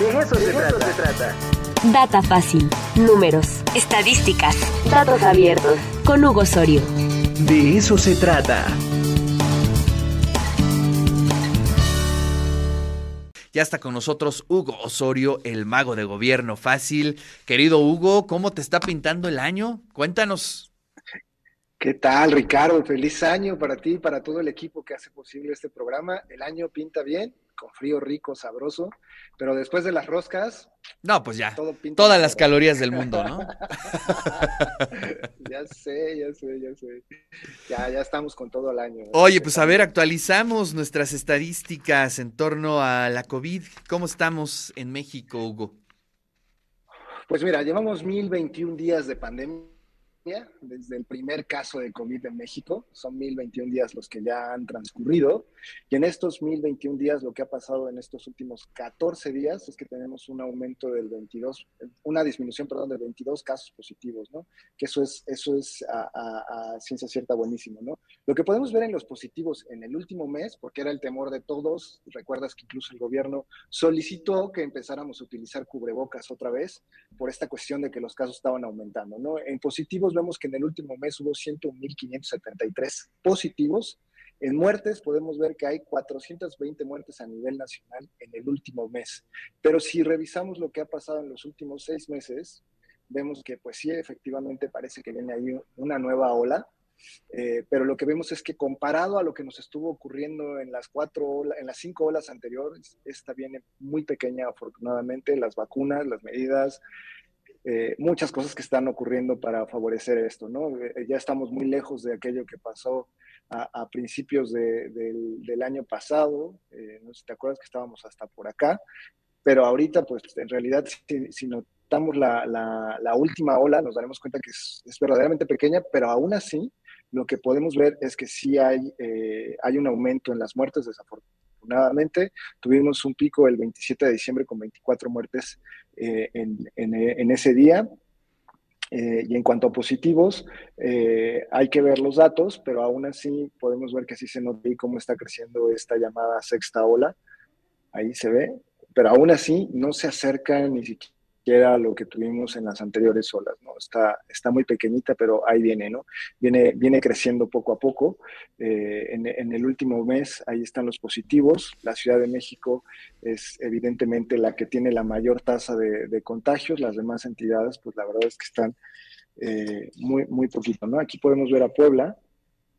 De eso, se, trata. se trata. Data fácil. Números. Estadísticas. Datos abiertos. Con Hugo Osorio. De eso se trata. Ya está con nosotros Hugo Osorio, el mago de gobierno fácil. Querido Hugo, ¿cómo te está pintando el año? Cuéntanos. ¿Qué tal, Ricardo? Feliz año para ti y para todo el equipo que hace posible este programa. El año pinta bien, con frío rico, sabroso, pero después de las roscas. No, pues ya. todas las calorías del mundo, ¿no? ya sé, ya sé, ya sé. Ya, ya estamos con todo el año. Oye, pues a ver, actualizamos nuestras estadísticas en torno a la COVID. ¿Cómo estamos en México, Hugo? Pues mira, llevamos 1021 días de pandemia desde el primer caso de COVID en México. Son 1021 días los que ya han transcurrido. Y en estos 1021 días, lo que ha pasado en estos últimos 14 días es que tenemos un aumento del 22, una disminución, perdón, de 22 casos positivos, ¿no? Que eso es, eso es a, ciencia cierta buenísimo, ¿no? Lo que podemos ver en los positivos en el último mes, porque era el temor de todos, recuerdas que incluso el gobierno solicitó que empezáramos a utilizar cubrebocas otra vez por esta cuestión de que los casos estaban aumentando, ¿no? En positivos vemos que en el último mes hubo 101.573 positivos. En muertes podemos ver que hay 420 muertes a nivel nacional en el último mes. Pero si revisamos lo que ha pasado en los últimos seis meses, vemos que pues sí, efectivamente parece que viene ahí una nueva ola. Eh, pero lo que vemos es que comparado a lo que nos estuvo ocurriendo en las cuatro en las cinco olas anteriores, esta viene muy pequeña afortunadamente, las vacunas, las medidas, eh, muchas cosas que están ocurriendo para favorecer esto, ¿no? Eh, ya estamos muy lejos de aquello que pasó a, principios del, año pasado, eh, no sé si te acuerdas que estábamos hasta por acá, pero ahorita, pues en realidad, si, notamos la, última ola, nos daremos cuenta que es, verdaderamente pequeña, pero aún así, lo que podemos ver es que sí hay, hay un aumento en las muertes, desafortunadamente. Tuvimos un pico el 27 de diciembre con 24 muertes eh, en, ese día. Eh, y en cuanto a positivos, eh, hay que ver los datos, pero aún así podemos ver que sí se nota cómo está creciendo esta llamada sexta ola. Ahí se ve, pero aún así no se acerca ni siquiera era lo que tuvimos en las anteriores olas, ¿no? Está, está muy pequeñita, pero ahí viene, ¿no? Viene, viene creciendo poco a poco. Eh, en, el último mes, ahí están los positivos. La Ciudad de México es evidentemente la que tiene la mayor tasa de, contagios. Las demás entidades, pues la verdad es que están eh, muy, muy poquito, ¿no? Aquí podemos ver a Puebla,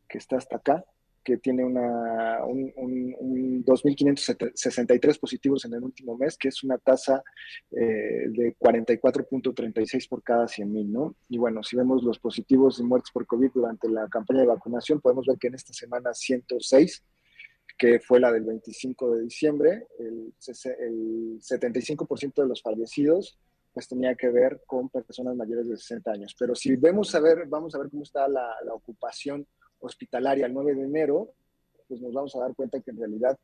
que está hasta acá, que tiene una, un, un, 2.563 positivos en el último mes, que es una tasa eh, de 44.36 por cada 100.000, ¿no? Y bueno, si vemos los positivos y muertes por COVID durante la campaña de vacunación, podemos ver que en esta semana 106, que fue la del 25 de diciembre, el, el 75% de los fallecidos pues tenía que ver con personas mayores de 60 años. Pero si vemos a ver, vamos a ver cómo está la, la ocupación hospitalaria el 9 de enero, pues nos vamos a dar cuenta que en realidad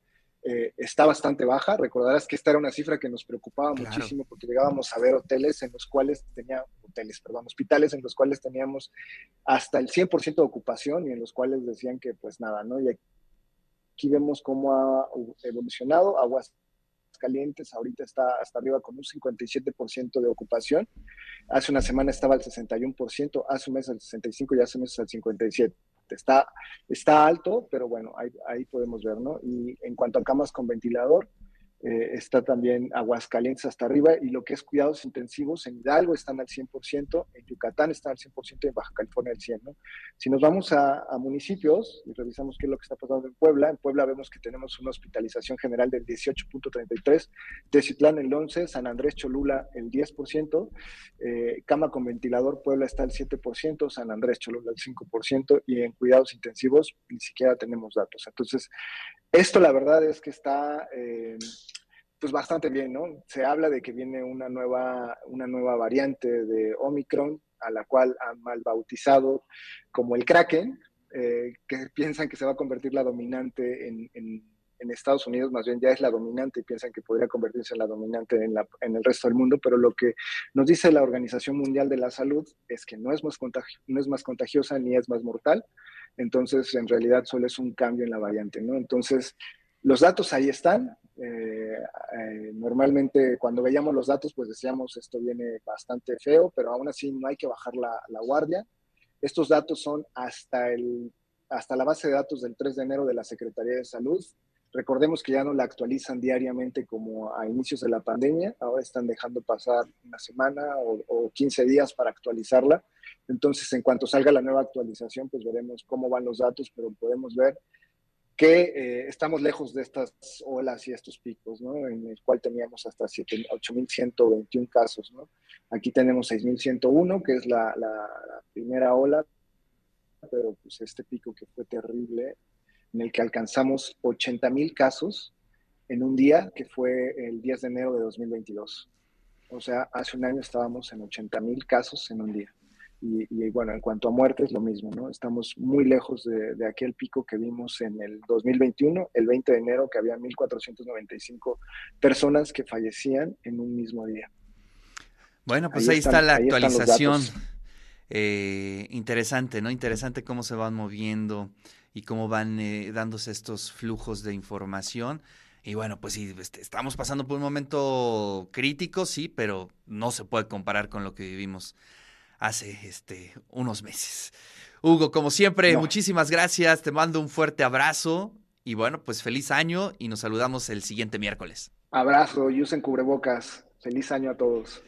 eh, está bastante baja. Recordarás que esta era una cifra que nos preocupaba muchísimo porque llegábamos a ver hoteles en los cuales tenía, hoteles, perdón, hospitales en los cuales teníamos hasta el 100% de ocupación y en los cuales decían que pues nada, ¿no? Y aquí vemos cómo ha evolucionado. Aguas Calientes ahorita está hasta arriba con un 57% de ocupación. Hace una semana estaba al 61%, hace un mes al 65% y hace un mes al 57%. Está, está alto, pero bueno, ahí, ahí podemos ver, ¿no? Y en cuanto a camas con ventilador, eh, está también Aguascalientes hasta arriba y lo que es cuidados intensivos en Hidalgo están al 100%, en Yucatán están al 100% y en Baja California al 100%. ¿no? Si nos vamos a, municipios y revisamos qué es lo que está pasando en Puebla, en Puebla vemos que tenemos una hospitalización general del 18.33, Tecitlán el 11, San Andrés Cholula el 10%, eh, cama con ventilador Puebla está al 7%, San Andrés Cholula al 5% y en cuidados intensivos ni siquiera tenemos datos. Entonces, esto la verdad es que está eh, pues bastante bien, ¿no? Se habla de que viene una nueva, una nueva variante de Omicron, a la cual han mal bautizado como el Kraken, eh, que piensan que se va a convertir la dominante en, Estados Unidos, más bien ya es la dominante y piensan que podría convertirse en la dominante en, en, el resto del mundo, pero lo que nos dice la Organización Mundial de la Salud es que no es más, no es más contagiosa ni es más mortal, entonces, en realidad solo es un cambio en la variante, ¿no? Entonces, los datos ahí están. Eh, eh, normalmente cuando veíamos los datos, pues decíamos esto viene bastante feo, pero aún así no hay que bajar la, la guardia. Estos datos son hasta, el, hasta la base de datos del 3 de enero de la Secretaría de Salud. Recordemos que ya no la actualizan diariamente como a inicios de la pandemia, ahora están dejando pasar una semana o, o 15 días para actualizarla. Entonces, en cuanto salga la nueva actualización, pues veremos cómo van los datos, pero podemos ver que eh, estamos lejos de estas olas y estos picos, ¿no? En el cual teníamos hasta 8.121 casos, ¿no? Aquí tenemos 6.101, que es la, primera ola, pero pues este pico que fue terrible, en el que alcanzamos 80.000 casos en un día, que fue el 10 de enero de 2022. O sea, hace un año estábamos en 80.000 casos en un día. Y, y, bueno, en cuanto a muertes, lo mismo, ¿no? Estamos muy lejos de, de, aquel pico que vimos en el 2021, el 20 de enero, que había 1.495 personas que fallecían en un mismo día. Bueno, pues ahí, ahí están, está la ahí actualización. Eh, interesante, ¿no? Interesante cómo se van moviendo y cómo van eh, dándose estos flujos de información. Y bueno, pues sí, este, estamos pasando por un momento crítico, sí, pero no se puede comparar con lo que vivimos hace este, unos meses. Hugo, como siempre, no. muchísimas gracias, te mando un fuerte abrazo y bueno, pues feliz año y nos saludamos el siguiente miércoles. Abrazo y usen cubrebocas. Feliz año a todos.